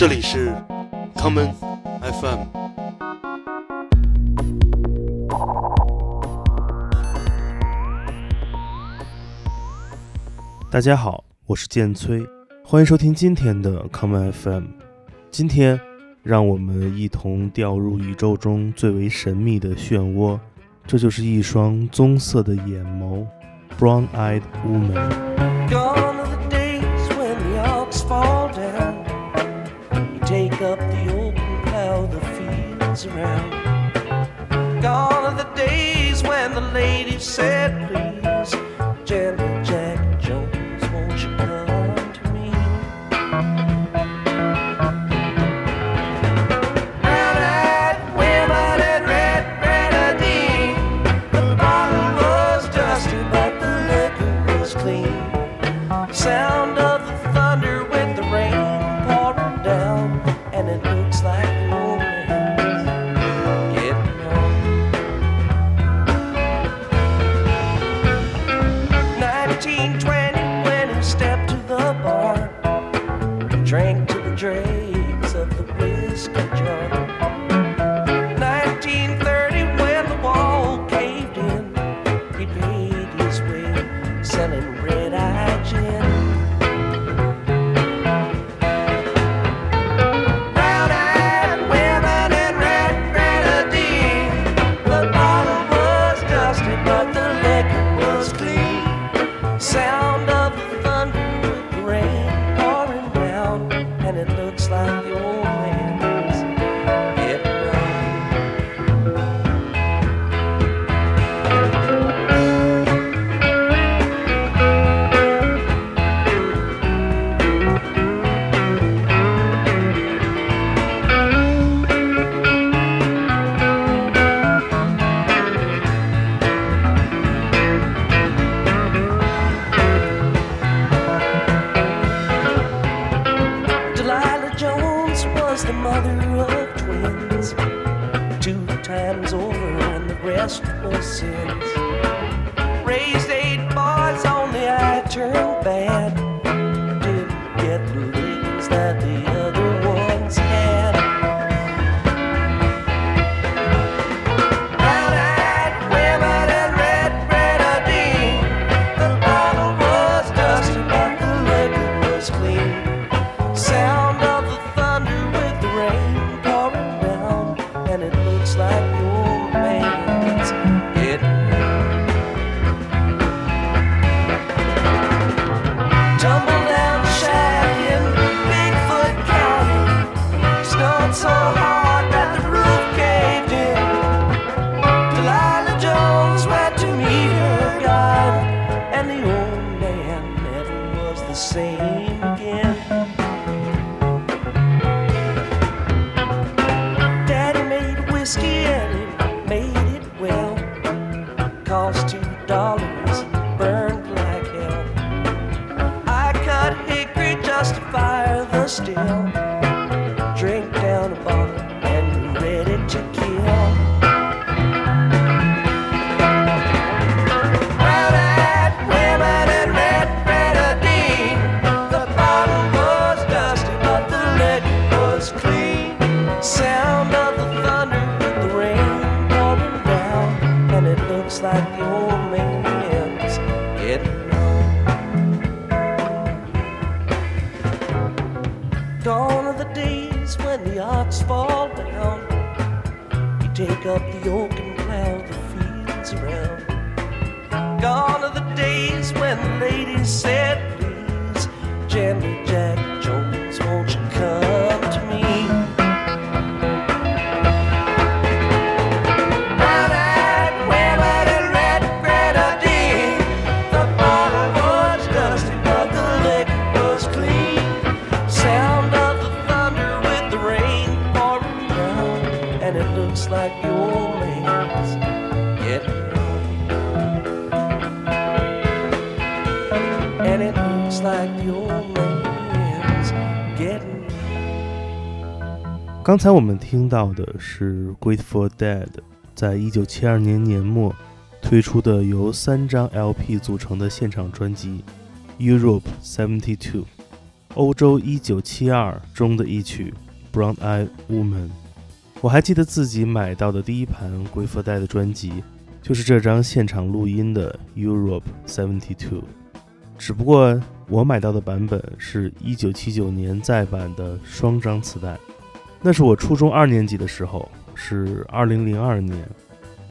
这里是 common fm 大家好我是剑崔欢迎收听今天的 common fm 今天让我们一同掉入宇宙中最为神秘的漩涡这就是一双棕色的眼眸 brown eyed woman lady said, please. 刚才我们听到的是 grateful dead 在一九七二年年末推出的由三张 lp 组成的现场专辑 europe seventy two 欧洲一九七二中的一曲 brown eye woman 我还记得自己买到的第一盘 grateful dead 的专辑就是这张现场录音的 europe seventy two 只不过我买到的版本是一九七九年再版的双张磁带。那是我初中二年级的时候，是二零零二年。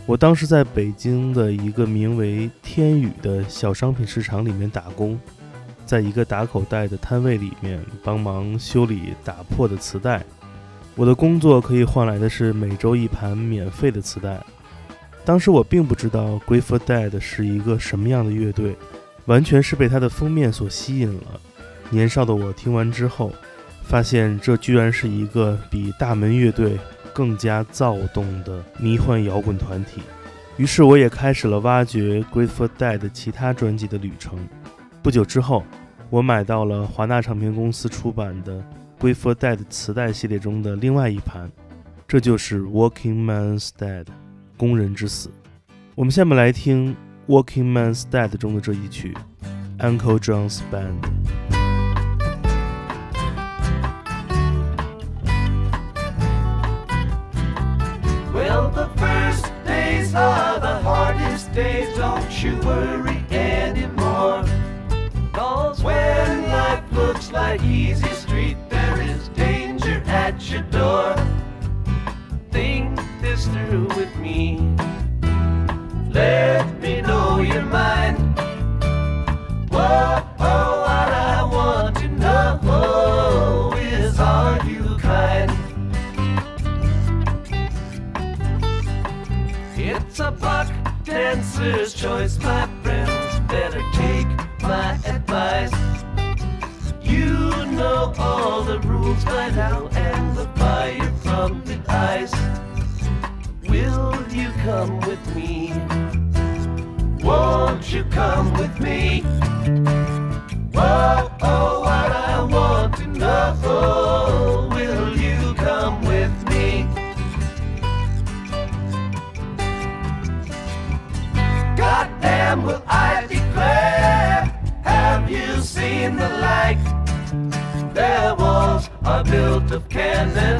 我当时在北京的一个名为“天宇”的小商品市场里面打工，在一个打口袋的摊位里面帮忙修理打破的磁带。我的工作可以换来的是每周一盘免费的磁带。当时我并不知道 Grateful Dead 是一个什么样的乐队，完全是被它的封面所吸引了。年少的我听完之后，发现这居然是一个比大门乐队。更加躁动的迷幻摇滚团体，于是我也开始了挖掘 Grateful Dead 其他专辑的旅程。不久之后，我买到了华纳唱片公司出版的 Grateful Dead 磁带系列中的另外一盘，这就是《Working Man's Dead》（工人之死）。我们下面来听《Working Man's Dead》中的这一曲《Uncle John's Band》。Days are the hardest days, don't you worry anymore. Cause when life looks like easy street, there is danger at your door. Think this through with me. Let dancer's choice, my friends. Better take my advice. You know all the rules by now and the fire from the ice. Will you come with me? Won't you come with me? and then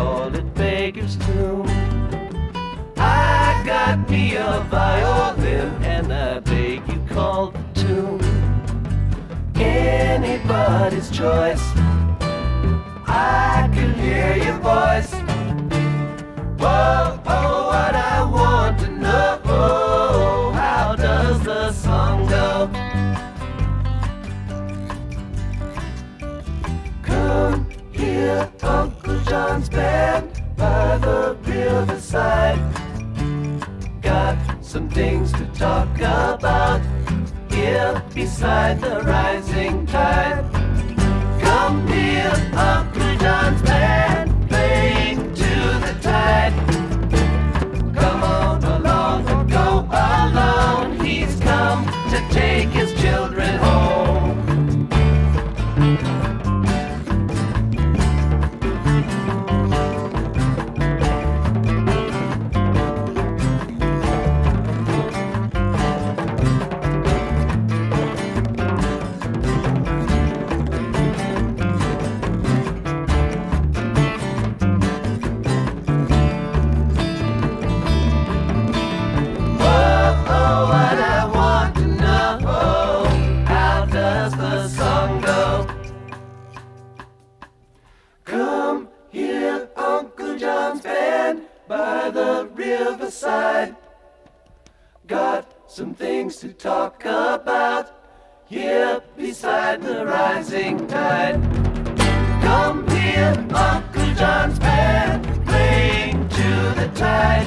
and I call it Baker's Tomb. I got me a violin and I beg you call the tune. Anybody's choice. I can hear your voice. Whoa, Band by the riverside. Got some things to talk about here beside the rising tide. Come here, Uncle John's band talk about here beside the rising tide. Come hear Uncle John's band playing to the tide.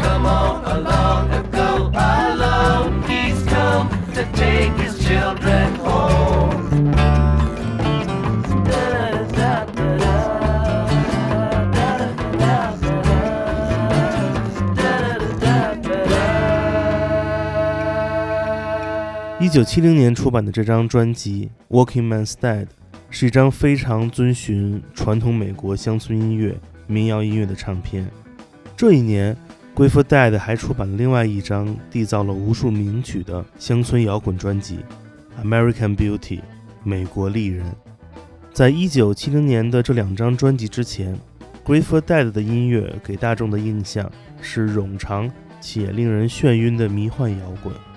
Come on along and go along. He's come to take his children home. 九七零年出版的这张专辑《Walking Man's Dead》是一张非常遵循传统美国乡村音乐、民谣音乐的唱片。这一年，Grateful Dead 还出版了另外一张缔造了无数名曲的乡村摇滚专辑《American Beauty》（美国丽人）。在一九七零年的这两张专辑之前，Grateful Dead 的音乐给大众的印象是冗长且令人眩晕的迷幻摇滚。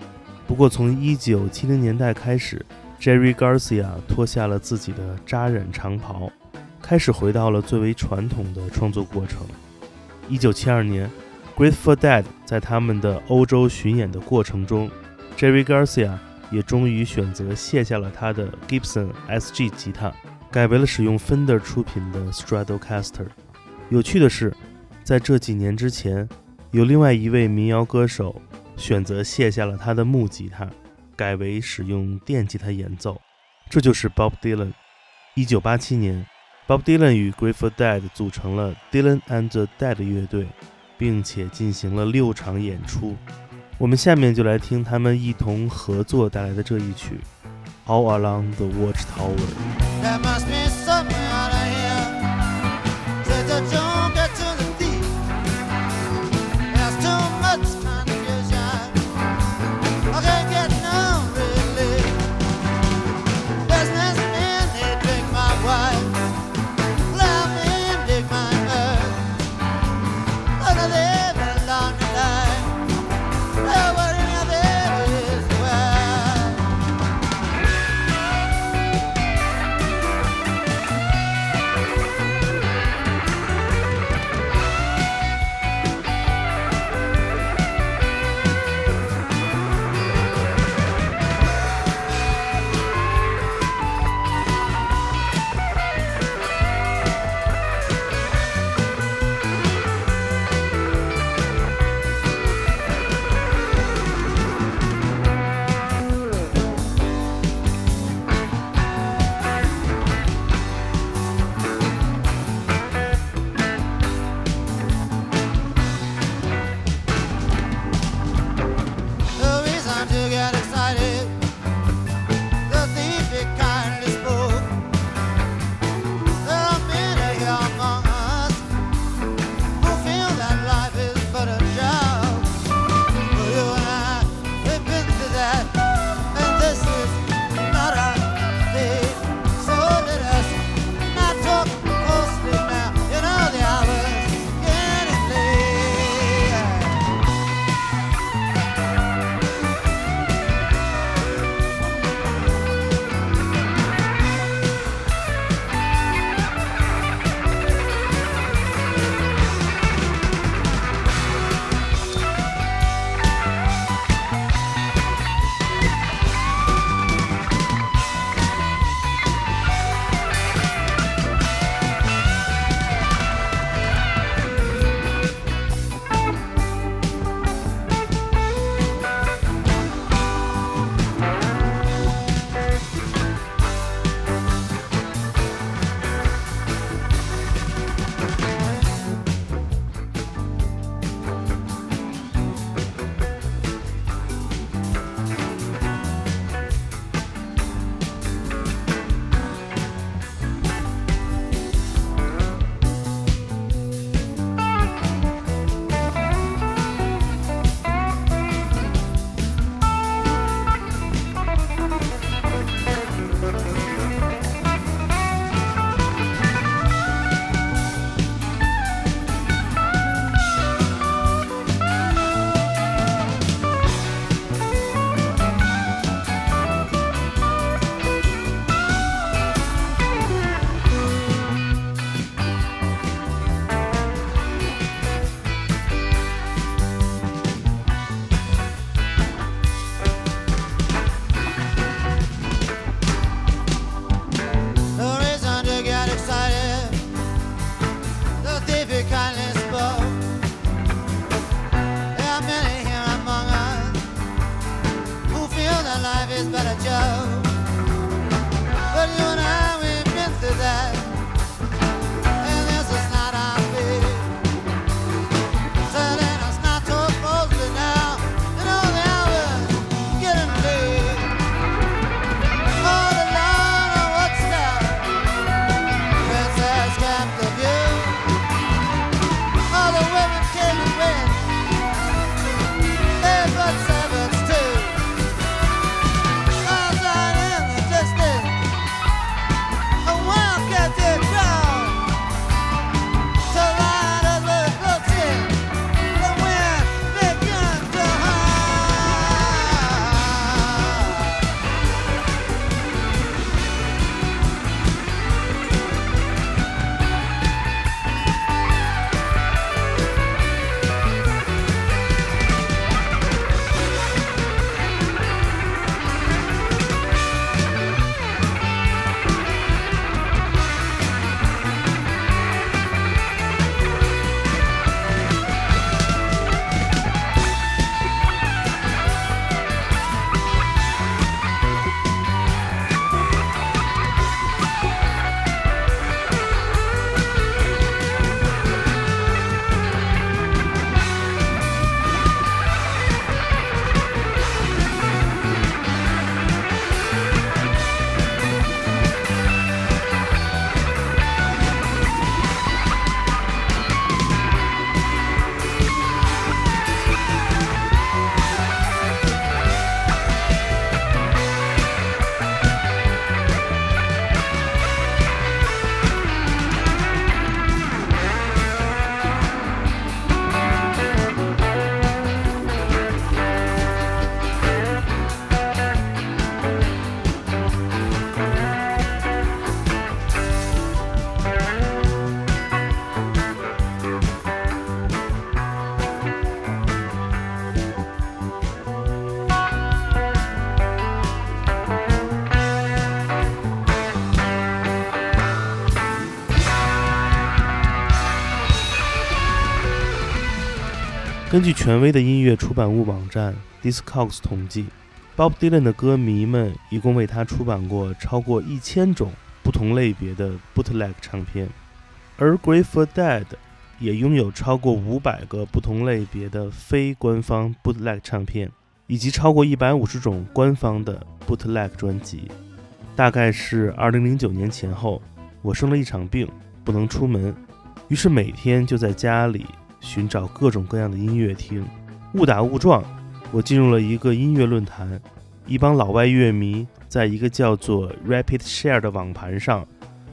不过，从1970年代开始，Jerry Garcia 脱下了自己的扎染长袍，开始回到了最为传统的创作过程。1972年，Grateful Dead 在他们的欧洲巡演的过程中，Jerry Garcia 也终于选择卸下了他的 Gibson SG 吉他，改为了使用 Fender 出品的 Stratocaster。有趣的是，在这几年之前，有另外一位民谣歌手。选择卸下了他的木吉他，改为使用电吉他演奏，这就是 Bob Dylan。一九八七年，Bob Dylan 与 Grateful Dead 组成了 Dylan and the Dead 乐队，并且进行了六场演出。我们下面就来听他们一同合作带来的这一曲《All Along the Watchtower》。根据权威的音乐出版物网站 Discogs 统计，Bob Dylan 的歌迷们一共为他出版过超过一千种不同类别的 bootleg 唱片，而 Grateful Dead 也拥有超过五百个不同类别的非官方 bootleg 唱片，以及超过一百五十种官方的 bootleg 专辑。大概是二零零九年前后，我生了一场病，不能出门，于是每天就在家里寻找各种各样的音乐听。误打误撞，我进入了一个音乐论坛，一帮老外乐迷在一个叫做 Rapid Share 的网盘上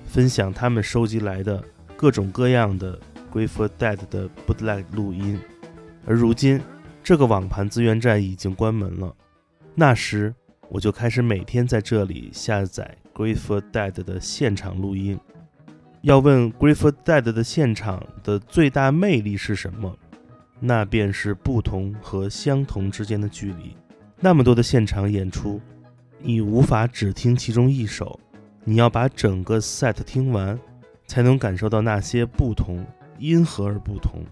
分享他们收集来的各种各样的 Grateful Dead 的 bootleg 录音。而如今，这个网盘资源站已经关门了。那时，我就开始每天在这里下载 Grateful Dead 的现场录音。要问 Grateful Dead 的现场的最大魅力是什么？那便是不同和相同之间的距离。那么多的现场演出，你无法只听其中一首，你要把整个 set 听完，才能感受到那些不同因何而不同，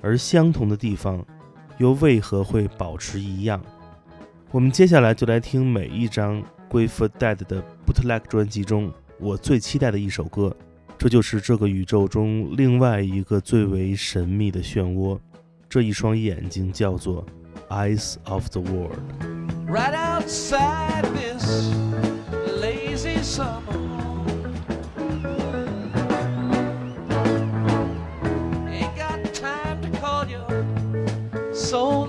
而相同的地方又为何会保持一样。我们接下来就来听每一张 Grateful Dead 的 Bootleg 专辑中我最期待的一首歌。这就是这个宇宙中另外一个最为神秘的漩涡，这一双眼睛叫做 Eyes of the World。right outside this lazy summer. Ain't got time to call you soul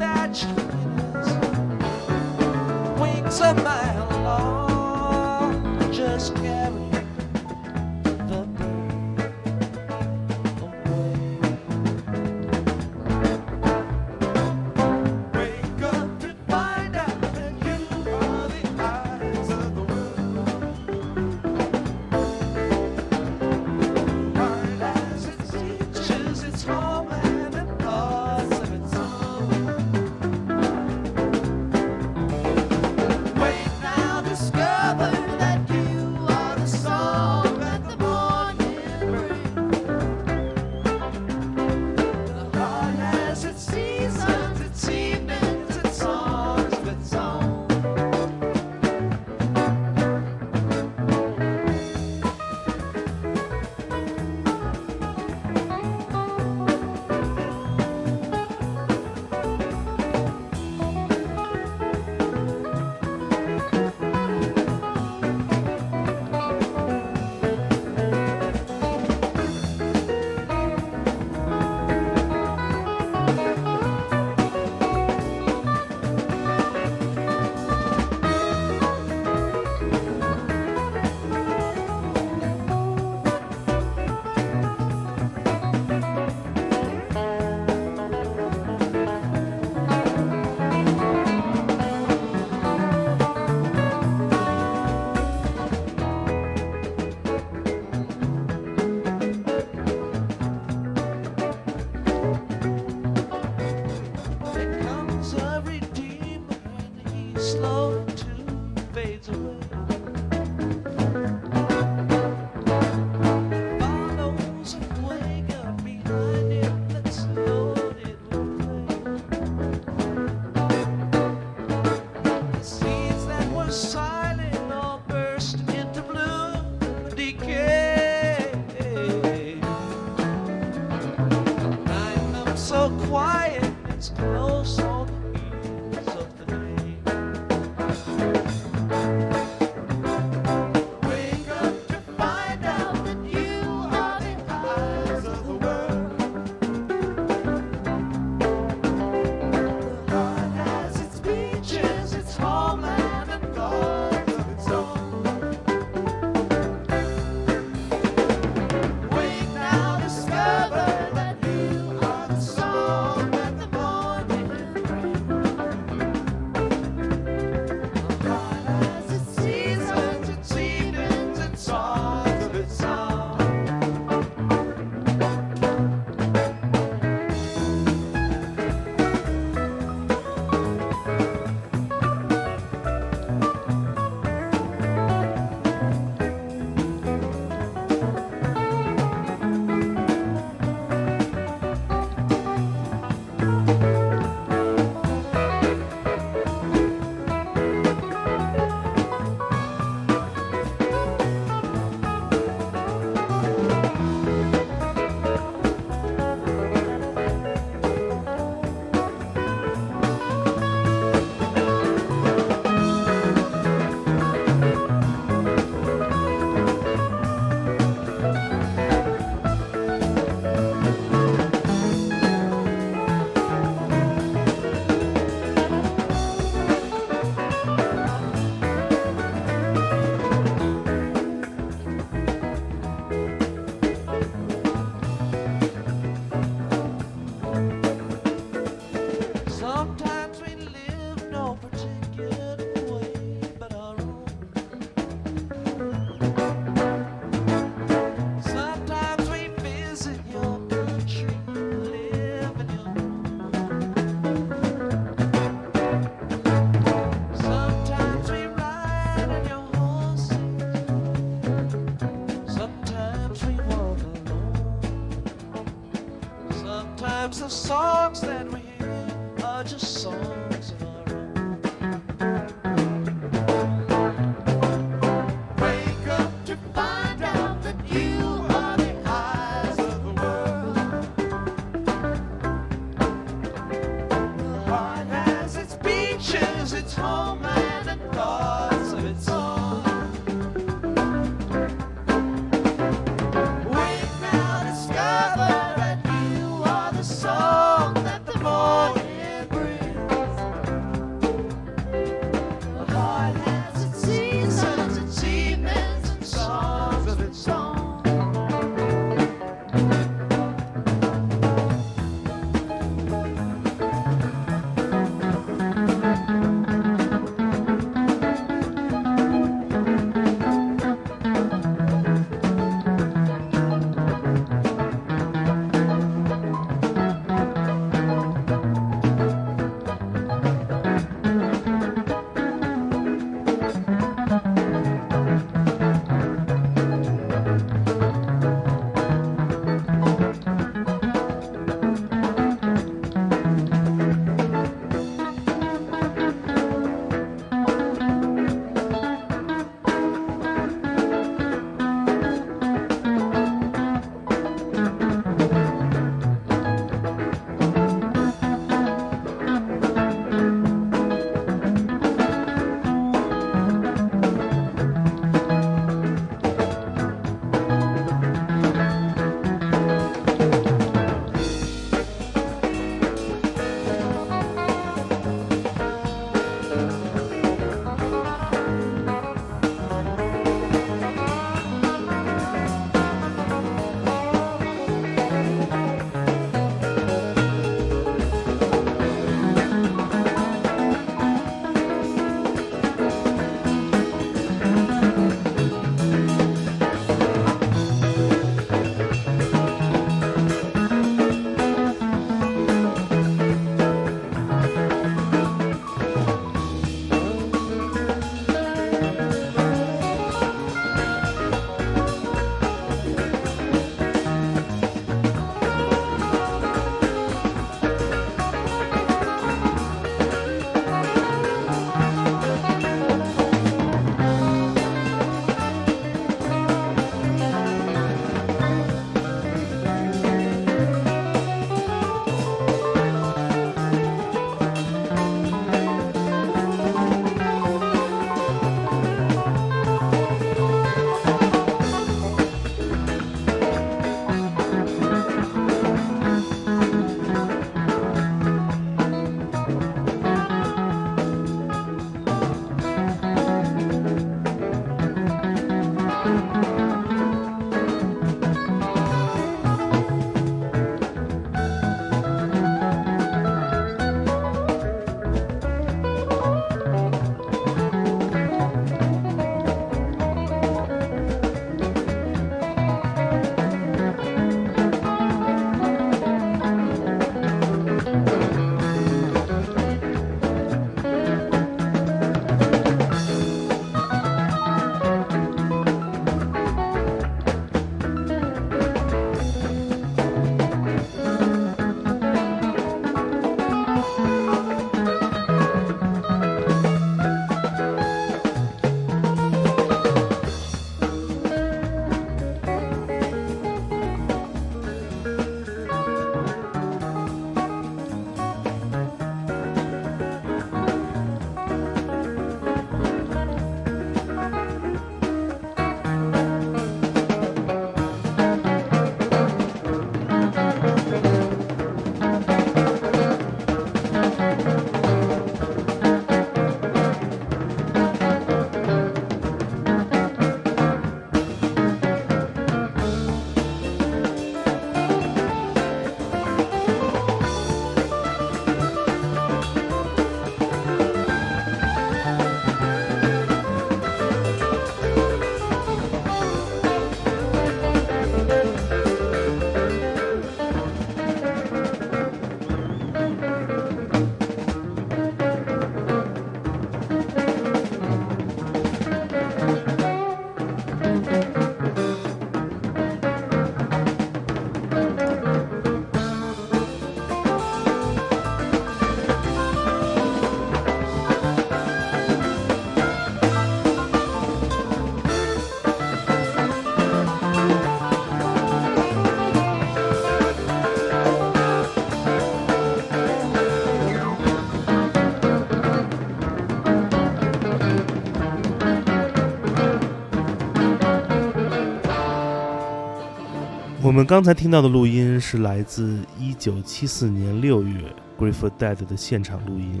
我们刚才听到的录音是来自1974年6月 Grateful Dead 的现场录音，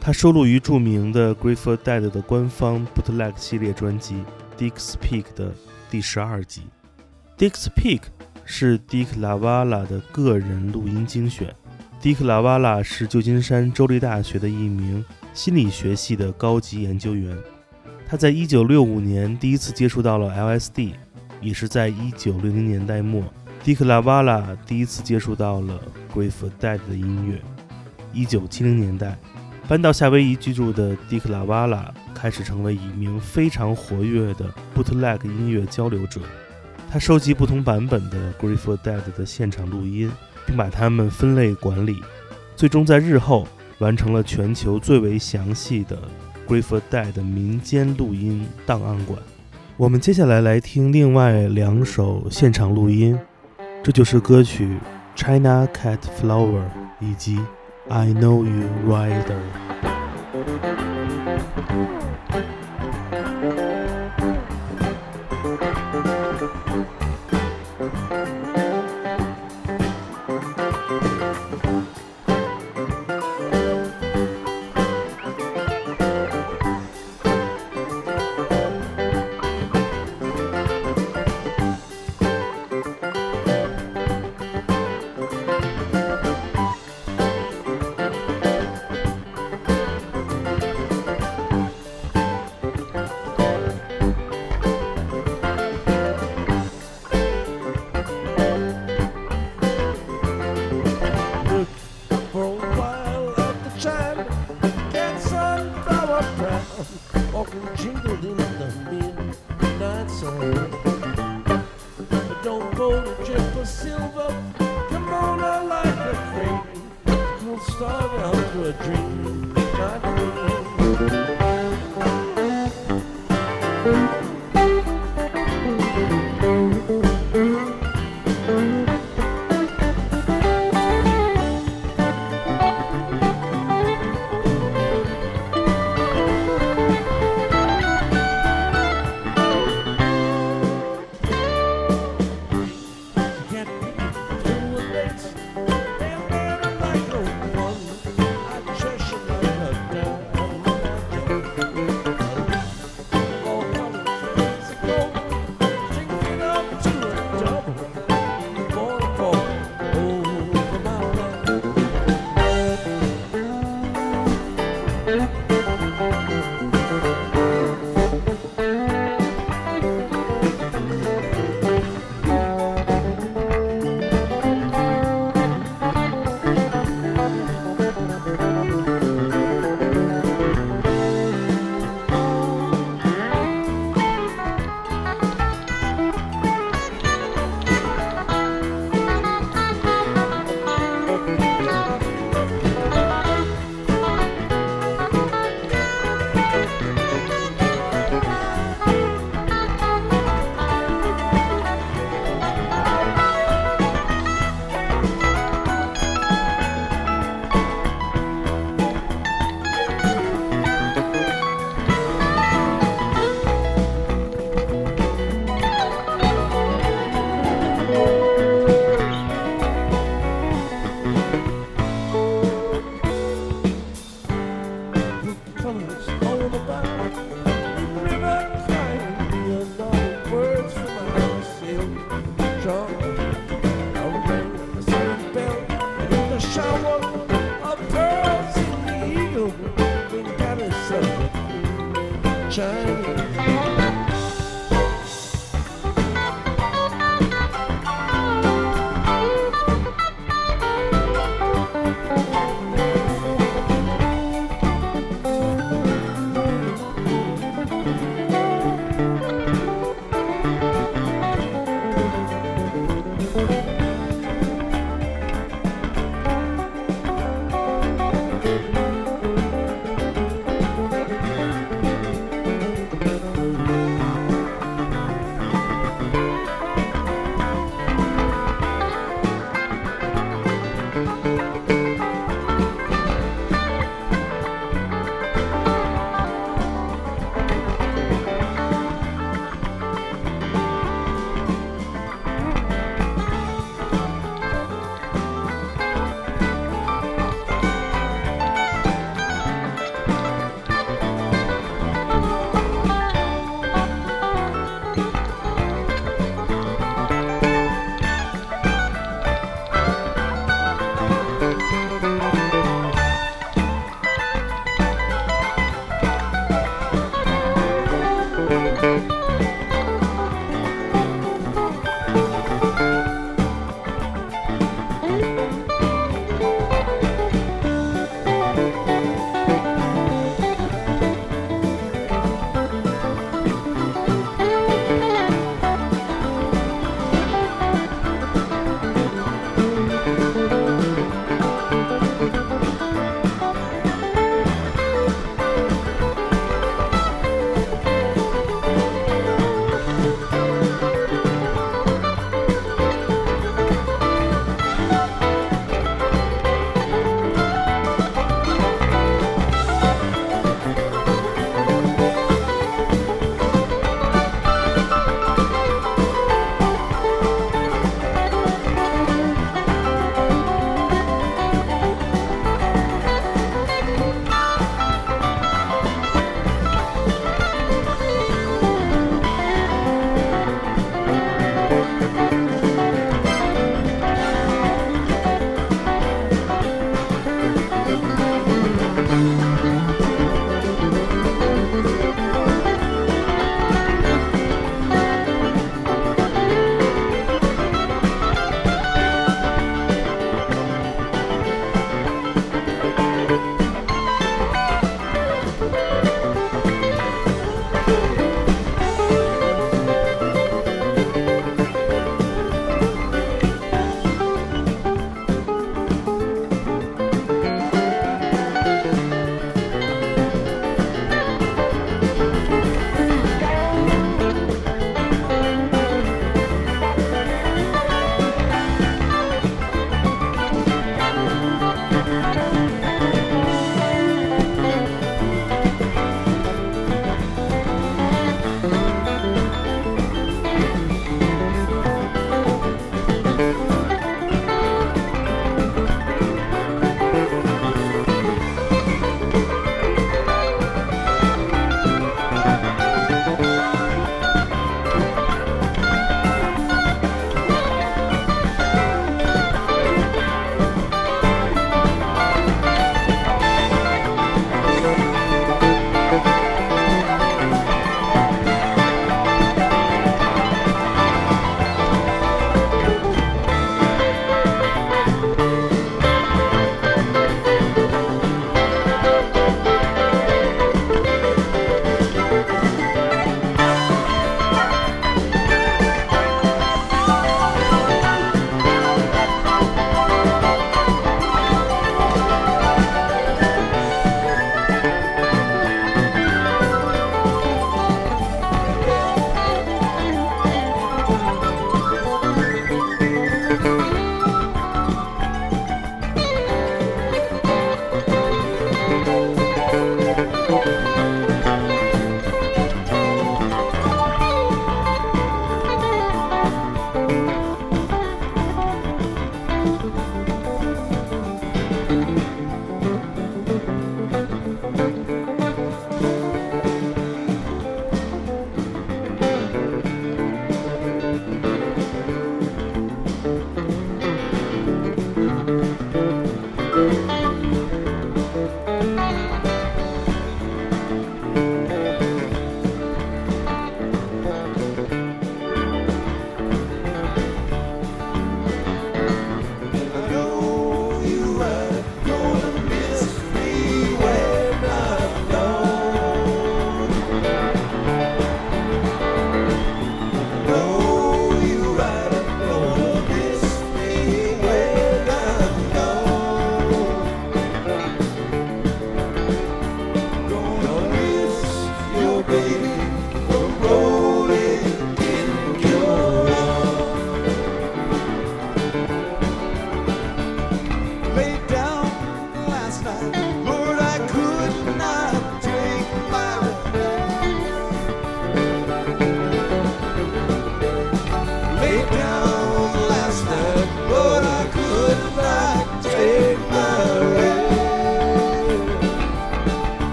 它收录于著名的 Grateful Dead 的官方 Bootleg 系列专辑《Dick's Peak》的第十二集。Dick's Peak 是 Dick LaValla 的个人录音精选。Dick LaValla 是旧金山州立大学的一名心理学系的高级研究员。他在1965年第一次接触到了 LSD，也是在1960年代末迪克拉瓦拉第一次接触到了 Grateful Dead 的音乐。1970年代，搬到夏威夷居住的迪克拉瓦拉开始成为一名非常活跃的 Bootleg 音乐交流者。他收集不同版本的 Grateful Dead 的现场录音，并把它们分类管理，最终在日后完成了全球最为详细的 Grateful Dead 民间录音档案馆。我们接下来来听另外两首现场录音，这就是歌曲《China Cat Flower》以及《I Know You Rider》。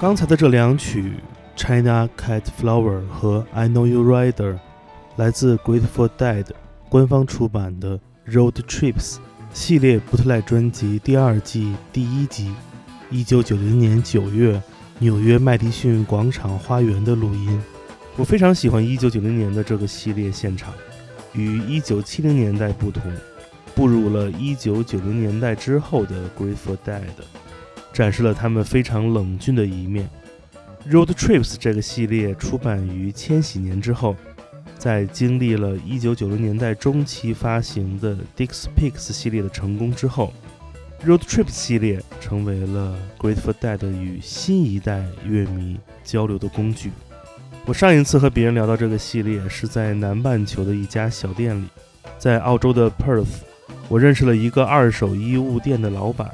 刚才的这两曲《China Cat Flower》和《I Know You Rider》来自 Grateful Dead 官方出版的《Road Trips》系列布特莱专辑第二季第一集，一九九零年九月纽约麦迪逊广场花园的录音。我非常喜欢一九九零年的这个系列现场，与一九七零年代不同，步入了一九九零年代之后的 Grateful Dead。展示了他们非常冷峻的一面。Road Trips 这个系列出版于千禧年之后，在经历了1990年代中期发行的 Dix Picks 系列的成功之后，Road Trips 系列成为了 Grateful Dead 与新一代乐迷交流的工具。我上一次和别人聊到这个系列是在南半球的一家小店里，在澳洲的 Perth，我认识了一个二手衣物店的老板，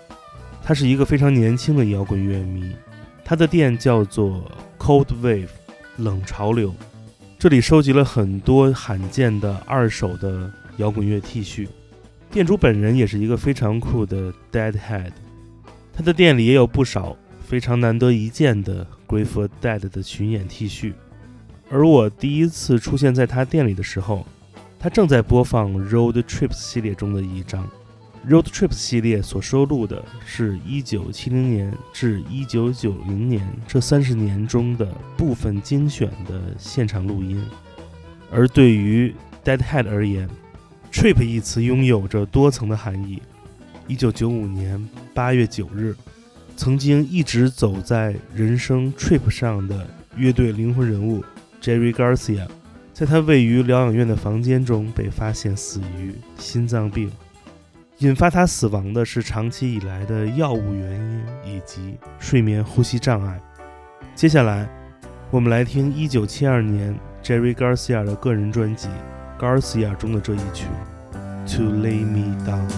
他是一个非常年轻的摇滚乐迷，他的店叫做 Cold Wave 冷潮流。这里收集了很多罕见的二手的摇滚乐 T 恤，店主本人也是一个非常酷的 Deadhead，他的店里也有不少非常难得一见的 Grateful Dead 的巡演 T 恤。而我第一次出现在他店里的时候，他正在播放 Road Trips 系列中的一张。Road Trips 系列所收录的是1970年至1990年这三十年中的部分精选的现场录音。而对于 Deadhead 而言，Trip 一词拥有着多层的含义。1995年8月9日，曾经一直走在人生 Trip 上的乐队灵魂人物 Jerry Garcia，在他位于疗养院的房间中被发现死于心脏病。引发他死亡的是长期以来的药物原因以及睡眠呼吸障碍。接下来，我们来听1972年 Jerry Garcia 的个人专辑《Garcia》中的这一曲《To Lay Me Down》。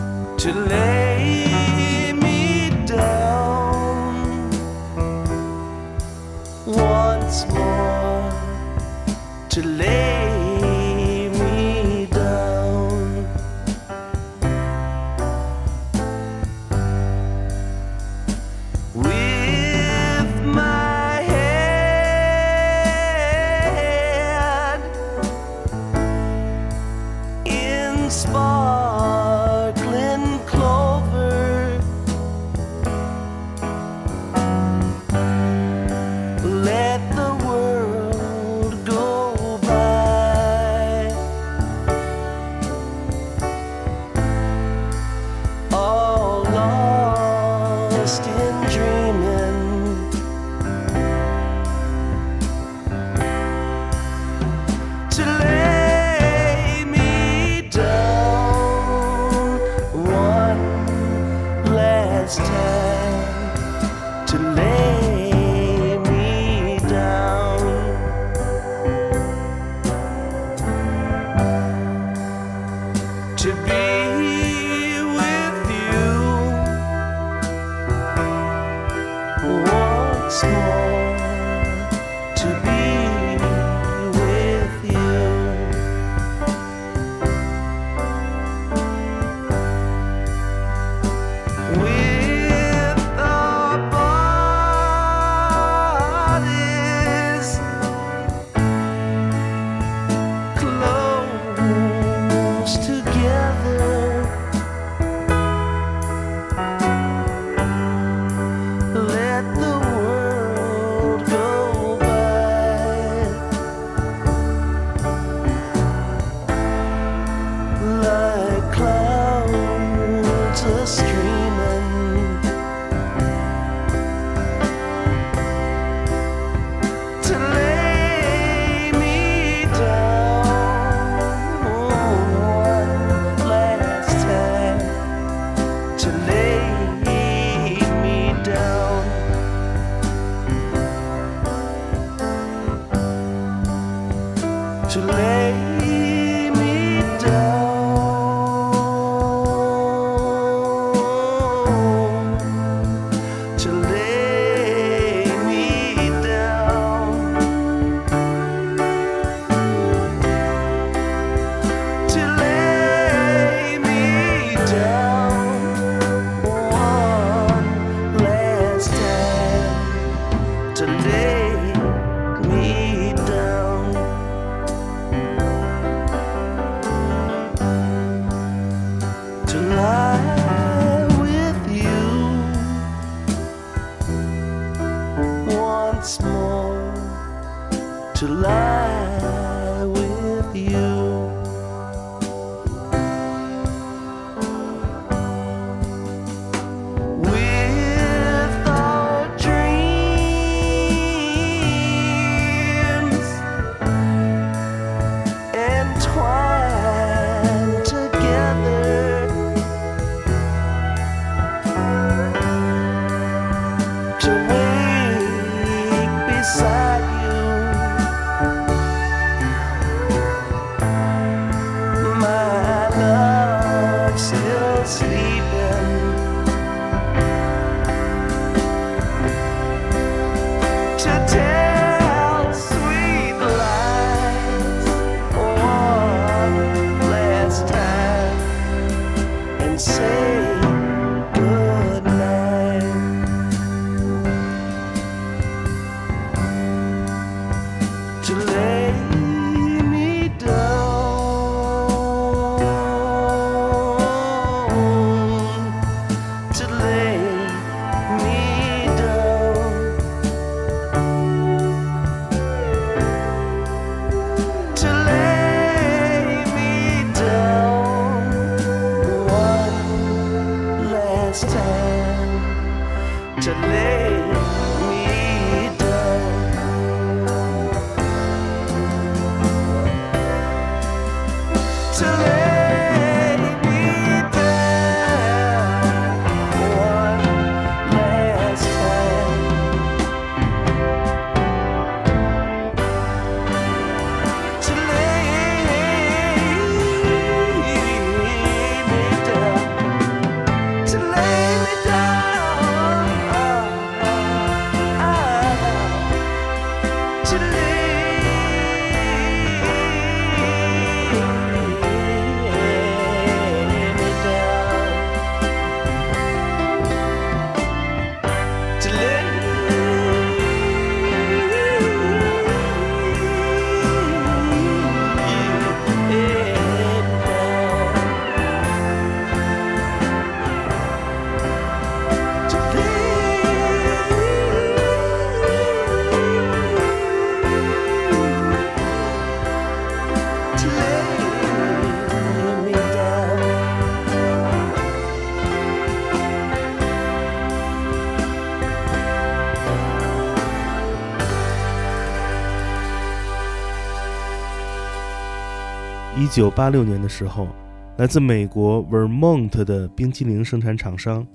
一九八六年的时候，来自美国 Vermont 的冰淇淋生产厂商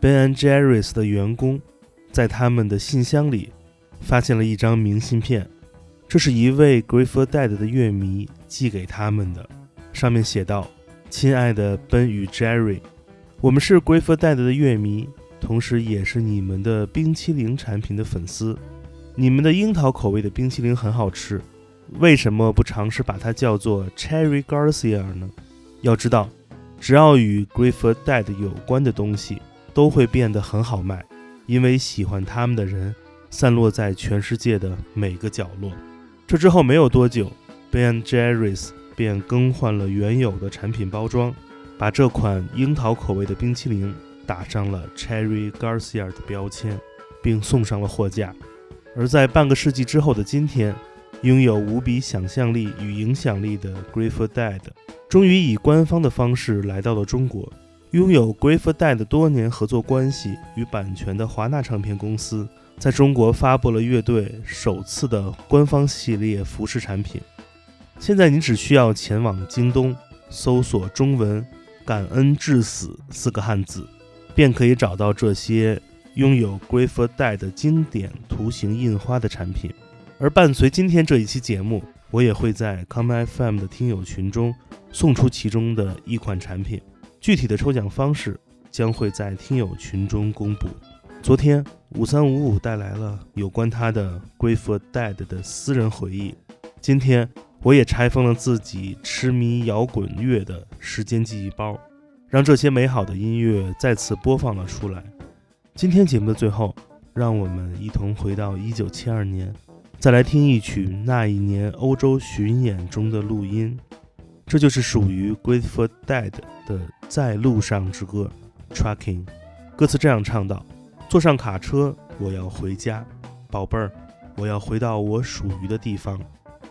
Ben and Jerry's 的员工，在他们的信箱里发现了一张明信片。这是一位 Grateful Dead 的乐迷寄给他们的，上面写道：“亲爱的 Ben 与 Jerry，我们是 Grateful Dead 的乐迷，同时也是你们的冰淇淋产品的粉丝。你们的樱桃口味的冰淇淋很好吃。”为什么不尝试把它叫做 Cherry Garcia 呢？要知道，只要与 Grateful Dead 有关的东西都会变得很好卖，因为喜欢他们的人散落在全世界的每个角落。这之后没有多久，Ben Jerry's 便更换了原有的产品包装，把这款樱桃口味的冰淇淋打上了 Cherry Garcia 的标签，并送上了货架。而在半个世纪之后的今天，拥有无比想象力与影响力的 Grateful Dead，终于以官方的方式来到了中国。拥有 Grateful Dead 多年合作关系与版权的华纳唱片公司，在中国发布了乐队首次的官方系列服饰产品。现在你只需要前往京东，搜索中文“感恩至死”四个汉字，便可以找到这些拥有 Grateful Dead 经典图形印花的产品。而伴随今天这一期节目，我也会在 Come FM 的听友群中送出其中的一款产品，具体的抽奖方式将会在听友群中公布。昨天五三五五带来了有关他的 Grateful Dead 的私人回忆，今天我也拆封了自己痴迷摇滚乐的时间记忆包，让这些美好的音乐再次播放了出来。今天节目的最后，让我们一同回到一九七二年。再来听一曲那一年欧洲巡演中的录音，这就是属于 Grateful Dead 的《在路上之歌》（Trucking）。歌词这样唱道：“坐上卡车，我要回家，宝贝儿，我要回到我属于的地方。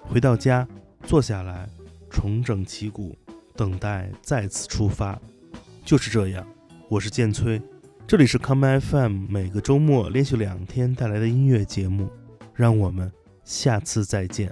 回到家，坐下来，重整旗鼓，等待再次出发。”就是这样，我是剑崔，这里是 Come FM，每个周末连续两天带来的音乐节目。让我们下次再见。